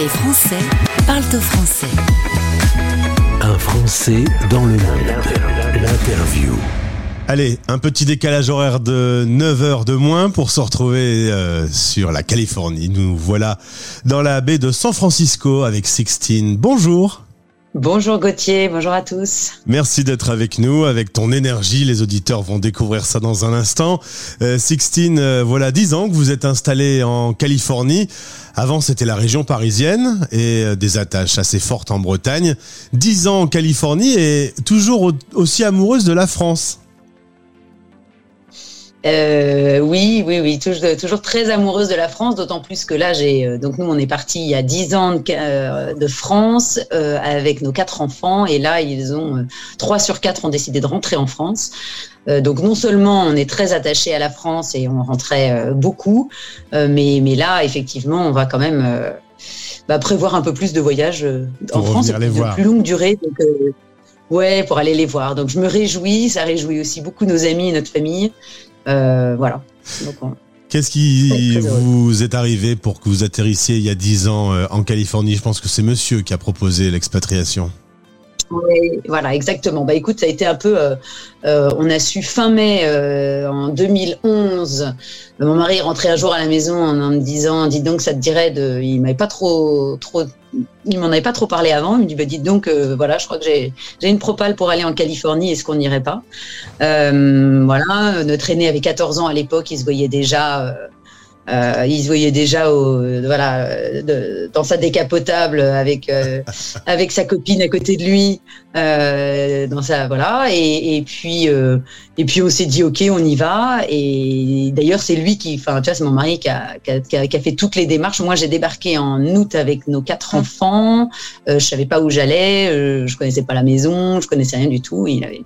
Les Français parlent au français. Un Français dans le monde. L'interview. Allez, un petit décalage horaire de 9 heures de moins pour se retrouver euh, sur la Californie. Nous voilà dans la baie de San Francisco avec Sixtine. Bonjour. Bonjour Gauthier, bonjour à tous. Merci d'être avec nous, avec ton énergie. Les auditeurs vont découvrir ça dans un instant. Euh, Sixtine, euh, voilà 10 ans que vous êtes installé en Californie. Avant, c'était la région parisienne et euh, des attaches assez fortes en Bretagne. 10 ans en Californie et toujours au- aussi amoureuse de la France. Euh, oui, oui, oui, toujours, toujours très amoureuse de la France, d'autant plus que là, j'ai euh, donc nous, on est parti il y a 10 ans de, euh, de France euh, avec nos quatre enfants, et là, ils ont euh, trois sur quatre ont décidé de rentrer en France. Euh, donc non seulement on est très attaché à la France et on rentrait euh, beaucoup, euh, mais mais là, effectivement, on va quand même euh, bah, prévoir un peu plus de voyages euh, en Pour France les de voir. plus longue durée. Donc, Ouais, pour aller les voir. Donc je me réjouis, ça réjouit aussi beaucoup nos amis et notre famille. Euh, voilà. Donc, on- Qu'est-ce qui vous est arrivé pour que vous atterrissiez il y a 10 ans euh, en Californie? Je pense que c'est monsieur qui a proposé l'expatriation. Voilà, exactement. Bah écoute, ça a été un peu. euh, euh, on a su fin mai euh, en 2011. Mon mari est rentré un jour à la maison en, me disant, dis donc, ça te dirait de. Il m'avait pas trop, trop. Il m'en avait pas trop parlé avant. Il me dit, bah dites donc, euh, voilà, je crois que j'ai j'ai une propale pour aller en Californie. Est-ce qu'on n'irait pas? Euh, Voilà, notre aîné avait 14 ans à l'époque. Il se voyait déjà. Euh, euh, il se voyait déjà au, voilà, euh, de- dans sa décapotable avec euh, avec sa copine à côté de lui, euh, dans sa voilà. Et, et puis euh, et puis on s'est dit ok, on y va. Et d'ailleurs c'est lui qui, enfin tu vois, c'est mon mari qui a, qui, a, qui a- qui a fait toutes les démarches. Moi j'ai débarqué en août avec nos quatre enfants. Euh, je savais pas où j'allais, euh, je connaissais pas la maison, je connaissais rien du tout. Il avait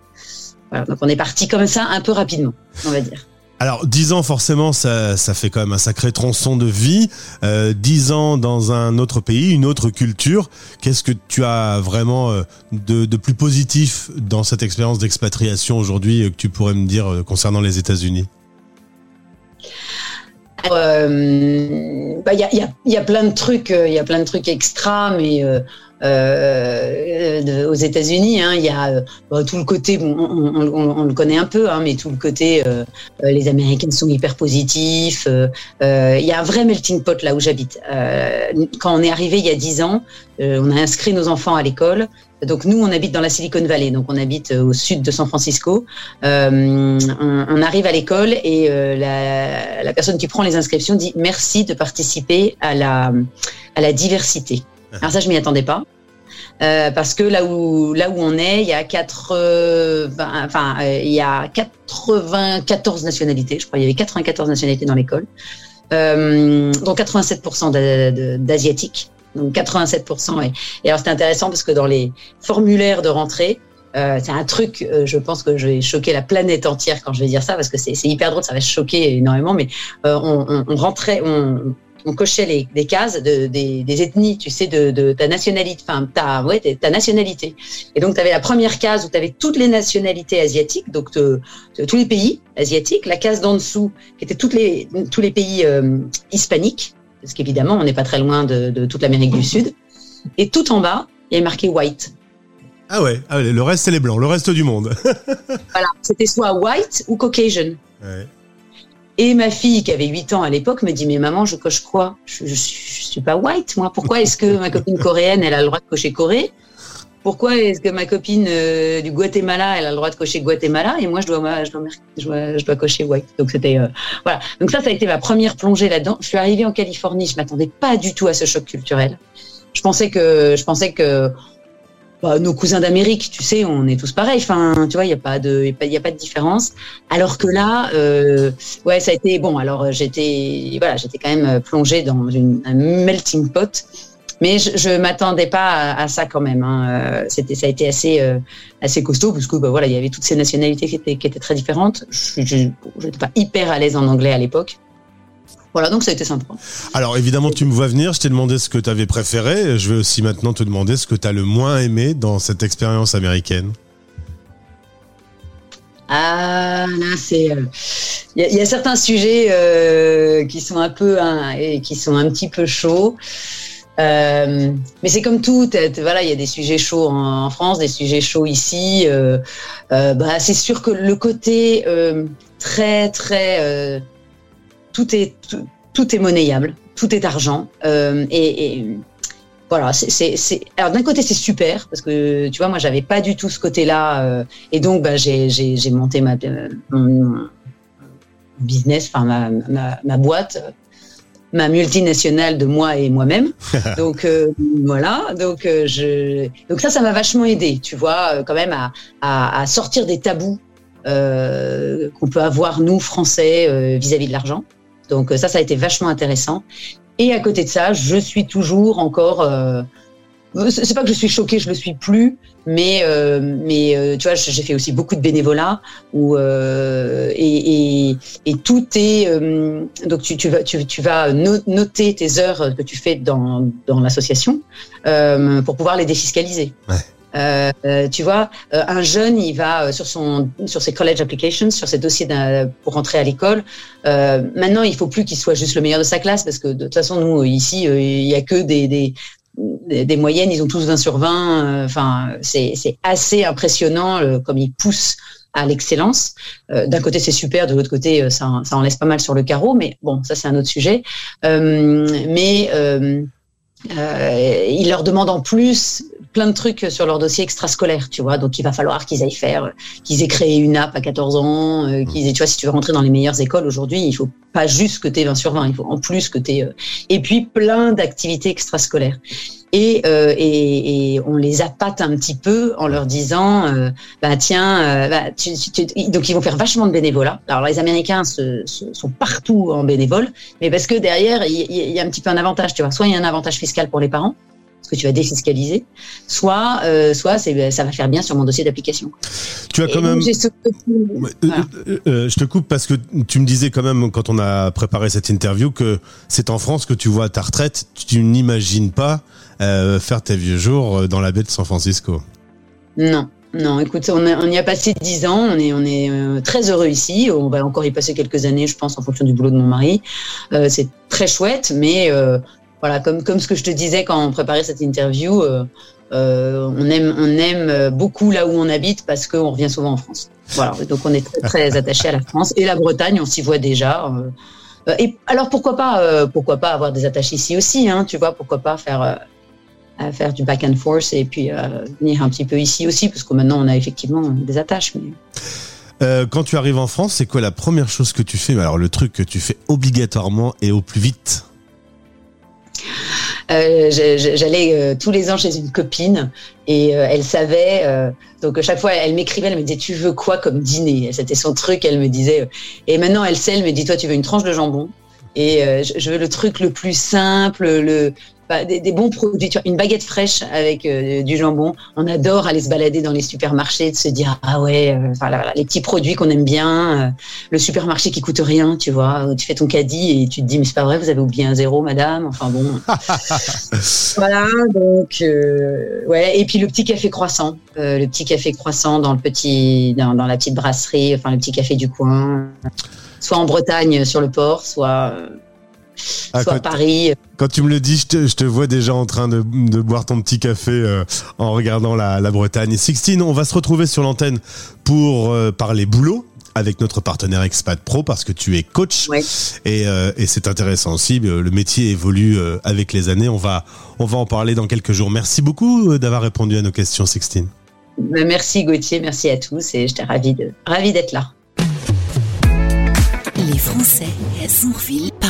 voilà, donc on est parti comme ça un peu rapidement, on va dire. Alors, 10 ans, forcément, ça, fait quand même un sacré tronçon de vie. Euh, 10 ans dans un autre pays, une autre culture. Qu'est-ce que tu as vraiment euh, de, plus positif dans cette expérience d'expatriation aujourd'hui euh, que tu pourrais me dire euh, concernant les États-Unis? Euh, bah, Il y, a, plein de trucs, euh, il extra, mais euh, euh, de- aux États-Unis, hein, il y a euh, bah, tout le côté, on, le connaît un peu, hein, mais tout le côté, euh, euh, les Américains sont hyper positifs. euh, euh, Il y a un vrai melting pot là où j'habite. Euh, quand on est arrivé il y a 10 ans, euh, on a inscrit nos enfants à l'école. Donc nous, on habite dans la Silicon Valley, donc on habite euh, au sud de San Francisco. Euh, on, arrive à l'école et euh, la, la personne qui prend les inscriptions dit merci de participer à la, à la diversité. Alors ça, je m'y attendais pas. Euh, parce que là où là où on est, il y a 80, enfin euh, il y a 94 nationalités, je crois, il y avait 94 nationalités dans l'école, euh, dont 87% d'a- de- d'asiatiques, donc 87%. Et, et alors c'était intéressant parce que dans les formulaires de rentrée, euh, c'est un truc, euh, je pense que je vais choquer la planète entière quand je vais dire ça parce que c'est hyper drôle, ça va choquer énormément, mais euh, on, on, on rentrait, on, on cochait les, les cases de, des, des ethnies, tu sais, de, de ta nationalité, enfin ta, ouais, ta- nationalité. Et donc tu avais la première case où tu avais toutes les nationalités asiatiques, donc tous les pays asiatiques, la case d'en dessous qui était toutes les, tous les pays euh, hispaniques, parce qu'évidemment on n'est pas très loin de, de toute l'Amérique du Sud. Et tout en bas, il y avait marqué white. Ah ouais, ah ouais, le reste c'est les blancs, le reste du monde. Voilà, c'était soit white ou Caucasian. Ouais. Et ma fille, qui avait 8 ans à l'époque, me dit Mais maman, je coche quoi? Je, je, je suis pas white, moi. Pourquoi est-ce que ma copine coréenne, elle a le droit de cocher Corée? Pourquoi est-ce que ma copine euh, du Guatemala, elle a le droit de cocher Guatemala? Et moi, je dois, je dois, dois, je dois cocher white. Donc, c'était. euh, voilà. Donc, ça, ça a été ma première plongée là-dedans. Je suis arrivée en Californie, je m'attendais pas du tout à ce choc culturel. Je pensais que. Je pensais que bah, nos cousins d'Amérique, tu sais, on est tous pareils. Enfin, tu vois, il n'y a pas de, il a a pas de différence. Alors que là, euh, ouais, ça a été bon. Alors euh, j'étais, voilà, j'étais quand même plongée dans une, un melting pot. Mais je, je m'attendais pas à, ça quand même. Hein. Euh, C'était, ça a été assez, euh, assez costaud parce que bah, voilà, il y avait toutes ces nationalités qui étaient, qui étaient très différentes. Je n'étais pas hyper à l'aise en anglais à l'époque. Voilà, donc ça a été sympa. Alors évidemment, tu me vois venir, je t'ai demandé ce que tu avais préféré, je vais aussi maintenant te demander ce que tu as le moins aimé dans cette expérience américaine. Ah, là, c'est. euh, Il y, a- il y a certains sujets euh, qui sont un peu hein, et qui sont un petit peu chauds. Euh, mais c'est comme tout, voilà, il y a des sujets chauds en, France, des sujets chauds ici. Euh, bah, c'est sûr que le côté très très tout est tout, est monnayable, tout est argent et, voilà, c'est alors d'un côté c'est super parce que tu vois moi j'avais pas du tout ce côté-là et donc bah, j'ai monté ma mon business, enfin ma, ma, ma boîte ma multinationale de moi et moi-même. donc euh, voilà, donc euh, je, donc ça, ça m'a vachement aidé, tu vois, euh, quand même à, à, à sortir des tabous qu'on peut avoir nous Français vis-à-vis -vis de l'argent. Donc ça, ça a été vachement intéressant. Et à côté de ça, je suis toujours encore c'est pas que je suis choquée, je le suis plus, mais euh, mais euh, tu vois, j'ai fait aussi beaucoup de bénévolat où euh, et, tout est donc tu, tu vas tu, tu, vas noter tes heures que tu fais dans dans l'association pour pouvoir les défiscaliser. Ouais. Euh, tu vois, un jeune, il va sur son sur ses college applications, sur ses dossiers pour rentrer à l'école. Euh, maintenant, il faut plus qu'il soit juste le meilleur de sa classe parce que de toute façon, nous ici, il y a que des, des des, moyennes, ils ont tous 20 sur 20. Euh, enfin, c'est assez impressionnant euh, comme ils poussent à l'excellence. Euh, d'un côté, c'est super, de l'autre côté, ça, ça en laisse pas mal sur le carreau, mais bon, ça c'est un autre sujet. mais ils leur demandent en plus plein de trucs sur leur dossier extrascolaire, tu vois. Donc, il va falloir qu'ils aillent faire, qu'ils aient créé une app à 14 ans, euh, qu'ils aient, tu vois, si tu veux rentrer dans les meilleures écoles aujourd'hui, il faut pas juste que tu aies 20 sur 20, il faut en plus que tu aies, euh, et puis plein d'activités extrascolaires. Et, euh, et, on les appâte un petit peu en leur disant, euh, bah tiens, bah, tu, tu, donc ils vont faire vachement de bénévolat. Alors les Américains sont partout en bénévole, mais parce que derrière il y, a un petit peu un avantage, tu vois. Soit il y a un avantage fiscal pour les parents, que tu vas défiscaliser, soit, euh, soit ça va faire bien sur mon dossier d'application. Tu as quand même. Euh, euh, je te coupe parce que tu me disais quand même quand on a préparé cette interview que c'est en France que tu vois ta retraite. Tu n'imagines pas faire tes vieux jours dans la baie de San Francisco. Non. Non, écoute, on, on, y a passé dix ans, on est, on est très heureux ici. On va encore y passer quelques années, je pense, en fonction du boulot de mon mari. c'est très chouette, mais voilà, comme, comme ce que je te disais quand on préparait cette interview, euh, euh, on, aime, on aime beaucoup là où on habite parce qu'on revient souvent en France. Voilà, donc on est très, très attaché à la France et la Bretagne, on s'y voit déjà. Euh, et alors pourquoi pas, pourquoi pas avoir des attaches ici aussi, hein, tu vois, pourquoi pas faire faire du back and forth et puis venir un petit peu ici aussi, parce que maintenant on a effectivement des attaches. Quand tu arrives en France, c'est quoi la première chose que tu fais? Alors le truc que tu fais obligatoirement et au plus vite? Euh, j'allais euh, tous les ans chez une copine et euh, elle savait. donc chaque fois, elle m'écrivait, elle me disait tu veux quoi comme dîner? C'était son truc. Elle me disait. et maintenant, elle sait, elle me dit toi, tu veux une tranche de jambon? Et je veux le truc le plus simple, le bah, des, bons produits. Tu vois, une baguette fraîche avec euh, du jambon. On adore aller se balader dans les supermarchés, de se dire ah ouais, euh, voilà, les petits produits qu'on aime bien. Euh, le supermarché qui coûte rien, tu vois. Où tu fais ton caddie et tu te dis mais c'est pas vrai, vous avez oublié un zéro, madame. Enfin bon. voilà donc ouais. Et puis le petit café croissant, le petit café croissant dans le petit dans, dans la petite brasserie, enfin le petit café du coin, soit en Bretagne sur le port, soit ah, soit Paris. Quand tu me le dis, je te, je te vois déjà en train de, de boire ton petit café euh, en regardant la, la, Bretagne. Sixtine, on va se retrouver sur l'antenne pour euh, parler boulot avec notre partenaire Expat Pro parce que tu es coach et, euh, et c'est intéressant aussi. Le métier évolue avec les années. On va, on va en parler dans quelques jours. Merci beaucoup d'avoir répondu à nos questions, Sixtine. Merci Gauthier, merci à tous et j'étais ravie de, ravie d'être là. Les Français Sourville